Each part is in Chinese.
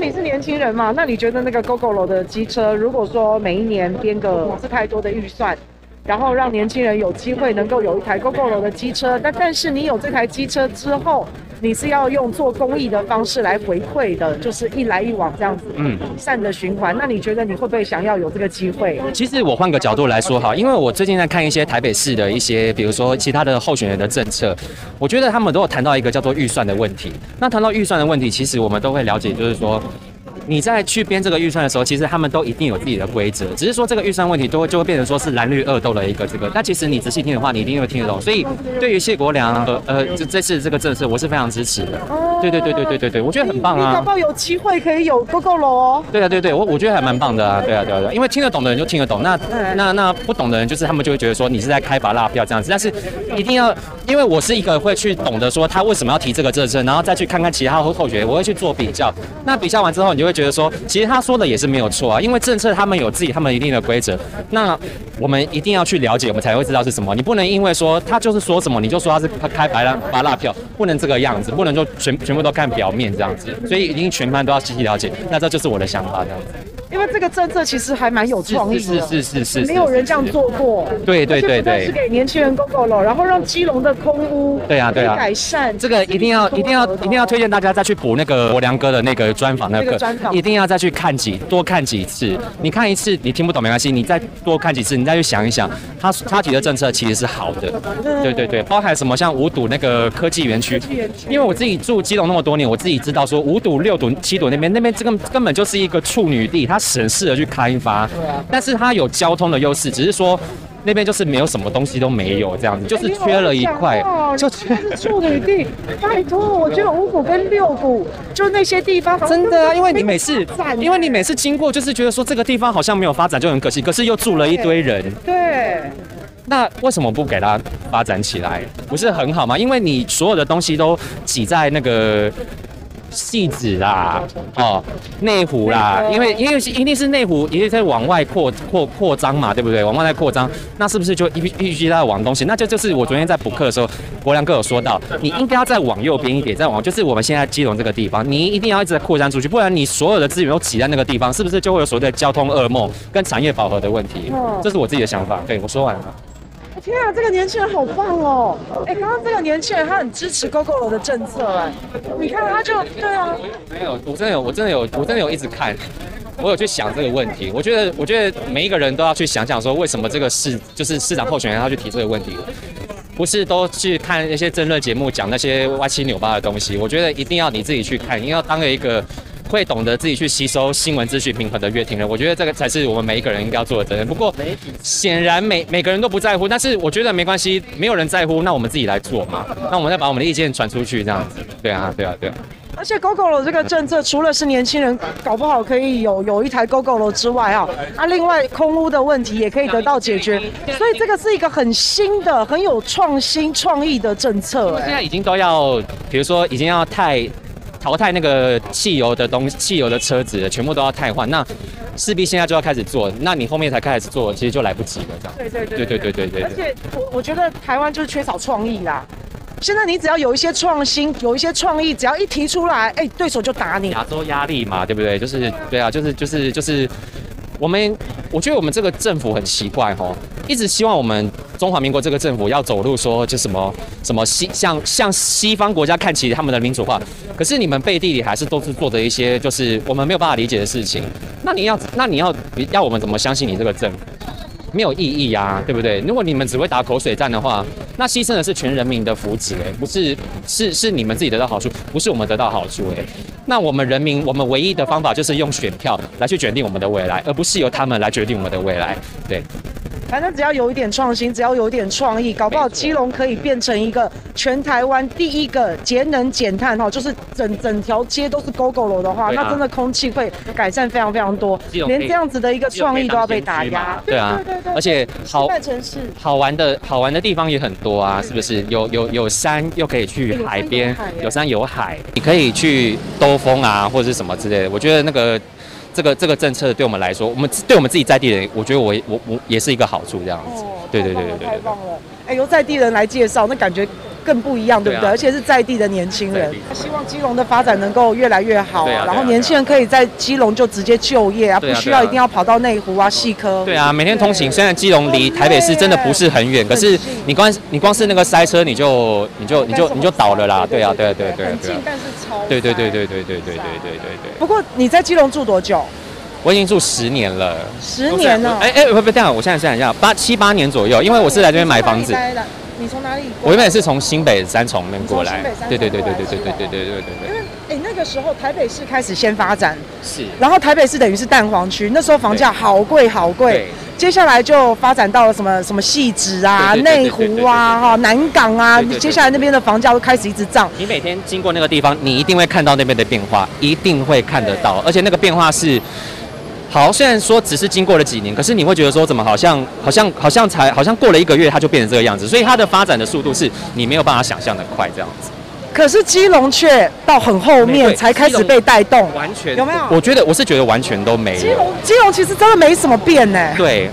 你是年轻人嘛？那你觉得那个 gogol 的机车，如果说每一年编个不是太多的预算，然后让年轻人有机会能够有一台 gogol 的机车，那但是你有这台机车之后，你是要用做公益的方式来回馈的，就是一来一往这样子，嗯，善的循环。那你觉得你会不会想要有这个机会？其实我换个角度来说哈，因为我最近在看一些台北市的一些，比如说其他的候选人的政策，我觉得他们都有谈到一个叫做预算的问题。那谈到预算的问题，其实我们都会了解，就是说。你在去编这个预算的时候，其实他们都一定有自己的规则，只是说这个预算问题都会就会变成说是蓝绿恶斗的一个这个。那其实你仔细听的话，你一定会听得懂。所以对于谢国良呃呃这这次这个政策，我是非常支持的。对对对对对对对，我觉得很棒啊。你搞不好有机会可以有 Gogoro 哦。对啊对对，我我觉得还蛮棒的啊。对啊对啊，因为听得懂的人就听得懂，那那那不懂的人就是他们就会觉得说你是在开拔辣票这样子。但是一定要，因为我是一个会去懂得说他为什么要提这个政策，然后再去看看其他候候选人，我会去做比较。那比较完之后，你就会觉得说，其实。他说的也是没有错啊，因为政策他们有自己他们一定的规则，那我们一定要去了解，我们才会知道是什么。你不能因为说他就是说什么，你就说他是开白拉拔辣票，不能这个样子，不能就全全部都看表面这样子，所以已经全盘都要细细了解。那这就是我的想法这样子。因为这个政策其实还蛮有创意的，是是是是是，没有人这样做过。对对对对，是给年轻人 Gogoro，然后让基隆的空屋对啊对啊改善。这个一定要一定要一定要推荐大家再去补那个国良哥的那个专访，那个一定要再去看几多看几次。你看一次你听不懂没关系，你再多看几次，你再去想一想，他他提的政策其实是好的。对对对，包含什么像五堵那个科技园区，因为我自己住基隆那么多年，我自己知道说五堵六堵七堵那边那边这个根本就是一个处女地，它省事的去。开发，但是它有交通的优势，只是说那边就是没有什么东西都没有这样子，就是缺了一块，就缺处女地。拜托，我觉得五股跟六股就那些地方真的啊，因为你每次，因为你每次经过，就是觉得说这个地方好像没有发展，就很可惜。可是又住了一堆人，对，那为什么不给它发展起来？不是很好吗？因为你所有的东西都挤在那个。汐止啦，哦，内湖啦，因为因为一定是内湖，一定在往外扩扩扩张嘛，对不对？往外在扩张，那是不是就必必须在往东西？那就就是我昨天在补课的时候，国良哥有说到，你应该要再往右边一点，再往就是我们现在基隆这个地方，你一定要一直在扩张出去，不然你所有的资源都挤在那个地方，是不是就会有所谓的交通噩梦跟产业饱和的问题？这是我自己的想法。对，我说完了。天啊，这个年轻人好棒哦！哎，刚刚这个年轻人他很支持 GoGo 的政策哎，你看他就对啊，没有，我真的有，我真的有，我真的有一直看，我有去想这个问题。我觉得，我觉得每一个人都要去想想说，为什么这个市就是市长候选人要去提这个问题，不是都去看那些争论节目讲那些歪七扭八的东西。我觉得一定要你自己去看，你要当一个。会懂得自己去吸收新闻资讯平衡的阅听人，我觉得这个才是我们每一个人应该要做的责任。不过，显然每每个人都不在乎，但是我觉得没关系，没有人在乎，那我们自己来做嘛。那我们再把我们的意见传出去，这样子。对啊，对啊，对啊。而且 Gogoro 这个政策，除了是年轻人搞不好可以有有一台 Gogoro 之外啊，那另外空屋的问题也可以得到解决。所以这个是一个很新的、很有创新创意的政策。现在已经都要，比如说已经要太。淘汰那个汽油的东西，汽油的车子全部都要汰换，那势必现在就要开始做，那你后面才开始做，其实就来不及了，这样。对对对对对对对。而且我我觉得台湾就是缺少创意啦。现在你只要有一些创新，有一些创意，只要一提出来，哎，对手就打你。亚洲压力嘛，对不对？就是对啊，就是就是就是。我们我觉得我们这个政府很奇怪哈，一直希望我们中华民国这个政府要走路说就什么什么西向向西方国家看齐他们的民主化，可是你们背地里还是都是做的一些就是我们没有办法理解的事情。那你要那你要要我们怎么相信你这个政府？没有意义呀，对不对？如果你们只会打口水战的话，那牺牲的是全人民的福祉，哎，不是是是你们自己得到好处，不是我们得到好处，哎。那我们人民，我们唯一的方法就是用选票来去决定我们的未来，而不是由他们来决定我们的未来，对。反正只要有一点创新，只要有一点创意，搞不好基隆可以变成一个全台湾第一个节能减碳哈，就是整整条街都是 Gogoro 的话，啊、那真的空气会改善非常非常多。连这样子的一个创意都要被打压。对啊，对对对对，而且好城市好玩的好玩的地方也很多啊，是不是？有有有山，又可以去海边，有山有海，你可以去兜风啊，或者是什么之类的。我觉得那个。这个这个政策对我们来说，我们对我们自己在地人，我觉得我我我也是一个好处这样子。对对对对对，太棒了！哎，由在地人来介绍，那感觉更不一样，对不对？而且是在地的年轻人，希望基隆的发展能够越来越好啊，然后年轻人可以在基隆就直接就业啊，不需要一定要跑到内湖啊、细科。对啊，每天通勤，虽然基隆离台北市真的不是很远，可是你光你光是那个塞车，你就你就你就你就倒了啦。对啊，对啊，对对对。很近，但是超。对对对对对对对对对对对。不过你在基隆住多久？我已经住十年了，十年了。哎哎，不不这样，我现在想一下，八七八年左右，因为我是来这边买房子。你从哪里？我原本是从新北三重那边过来。对对对对对对对对对对对。因为哎，那个时候台北市开始先发展，是。然后台北市等于是蛋黄区，那时候房价好贵好贵。接下来就发展到了什么什么汐止啊、内湖啊、哈南港啊，接下来那边的房价都开始一直涨。你每天经过那个地方，你一定会看到那边的变化，一定会看得到，而且那个变化是。好，虽然说只是经过了几年，可是你会觉得说怎么好像好像好像才好像过了一个月，它就变成这个样子，所以它的发展的速度是你没有办法想象的快这样子。可是基隆却到很后面才开始被带动，完全有没有？我觉得我是觉得完全都没有。基隆基隆其实真的没什么变呢。对，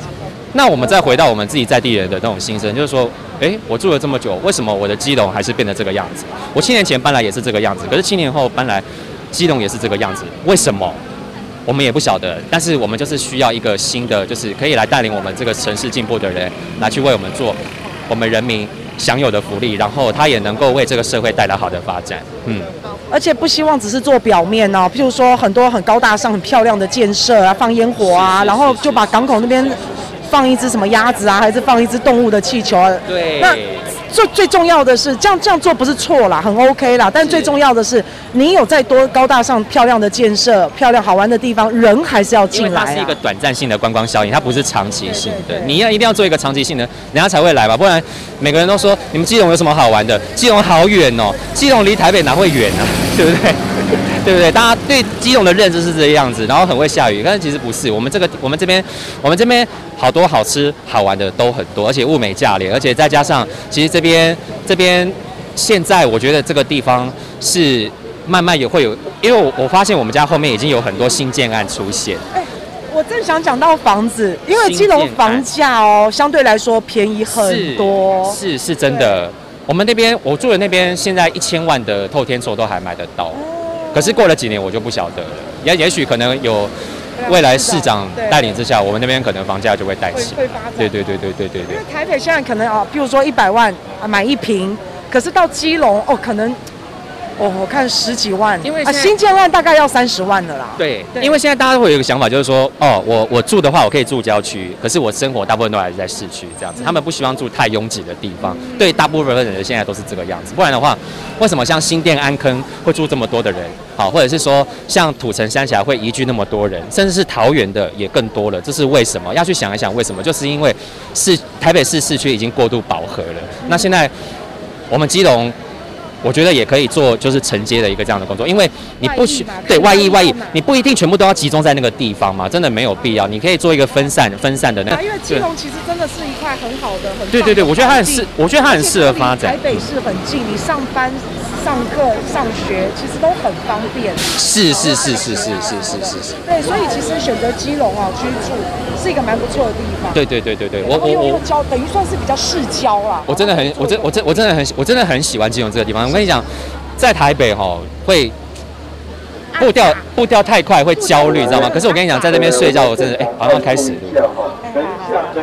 那我们再回到我们自己在地人的那种心声，就是说，哎，我住了这么久，为什么我的基隆还是变得这个样子？我七年前搬来也是这个样子，可是七年后搬来，基隆也是这个样子，为什么？我们也不晓得，但是我们就是需要一个新的，就是可以来带领我们这个城市进步的人，来去为我们做我们人民享有的福利，然后他也能够为这个社会带来好的发展。嗯，而且不希望只是做表面哦，譬如说很多很高大上、很漂亮的建设啊，放烟火啊，然后就把港口那边放一只什么鸭子啊，还是放一只动物的气球啊？对。那最最重要的是，这样这样做不是错啦，很 OK 啦。但最重要的是，你有再多高大上、漂亮的建设、漂亮好玩的地方，人还是要进来。它是一个短暂性的观光效应，它不是长期性的。你要一定要做一个长期性的，人家才会来吧。不然每个人都说你们基隆有什么好玩的？基隆好远哦，基隆离台北哪会远呢？对不对？对不对？大家对基隆的认知是这个样子，然后很会下雨，但是其实不是。我们这个我们这边我们这边好多好吃好玩的都很多，而且物美价廉，而且再加上其实这边这边现在我觉得这个地方是慢慢也会有，因为我我发现我们家后面已经有很多新建案出现。哎，我正想讲到房子，因为基隆房价哦相对来说便宜很多，是是，是真的。我们那边我住的那边现在一千万的透天厝都还买得到。可是过了几年我就不晓得了，也也许可能有未来市长带领之下，我们那边可能房价就会带起。会发展。对对对对对对对。因为台北现在可能啊，譬如说一百万啊买一平，可是到基隆哦可能。哦，我看十几万，因为啊新建案大概要三十万的啦。对，因为现在大家都会有一个想法，就是说，哦，我我住的话，我可以住郊区，可是我生活大部分都还是在市区这样子。他们不希望住太拥挤的地方。对，大部分的人现在都是这个样子。不然的话，为什么像新店安坑会住这么多的人？好，或者是说像土城三峡会移居那么多人，甚至是桃园的也更多了，这是为什么？要去想一想为什么？就是因为市台北市市区已经过度饱和了。那现在我们基隆。我觉得也可以做，就是承接的一个这样的工作，因为你不需对外溢外溢，你不一定全部都要集中在那个地方嘛，真的没有必要。你可以做一个分散分散的那个。因为基隆其实真的是一块很好的、很对对对，我觉得它很适，我觉得它很适合发展。台北市很近，你上班、上课、上学其实都很方便。是是是是是是是是是。对，所以其实选择基隆啊居住是一个蛮不错的地方。对对对对对，我我我交等于算是比较市郊啦。我真的很，我真我真我真的很我真的很喜欢基隆这个地方。我跟你讲，在台北哈会步调步调太快会焦虑，知道吗？可是我跟你讲，在那边睡觉，我真的哎，好像开始。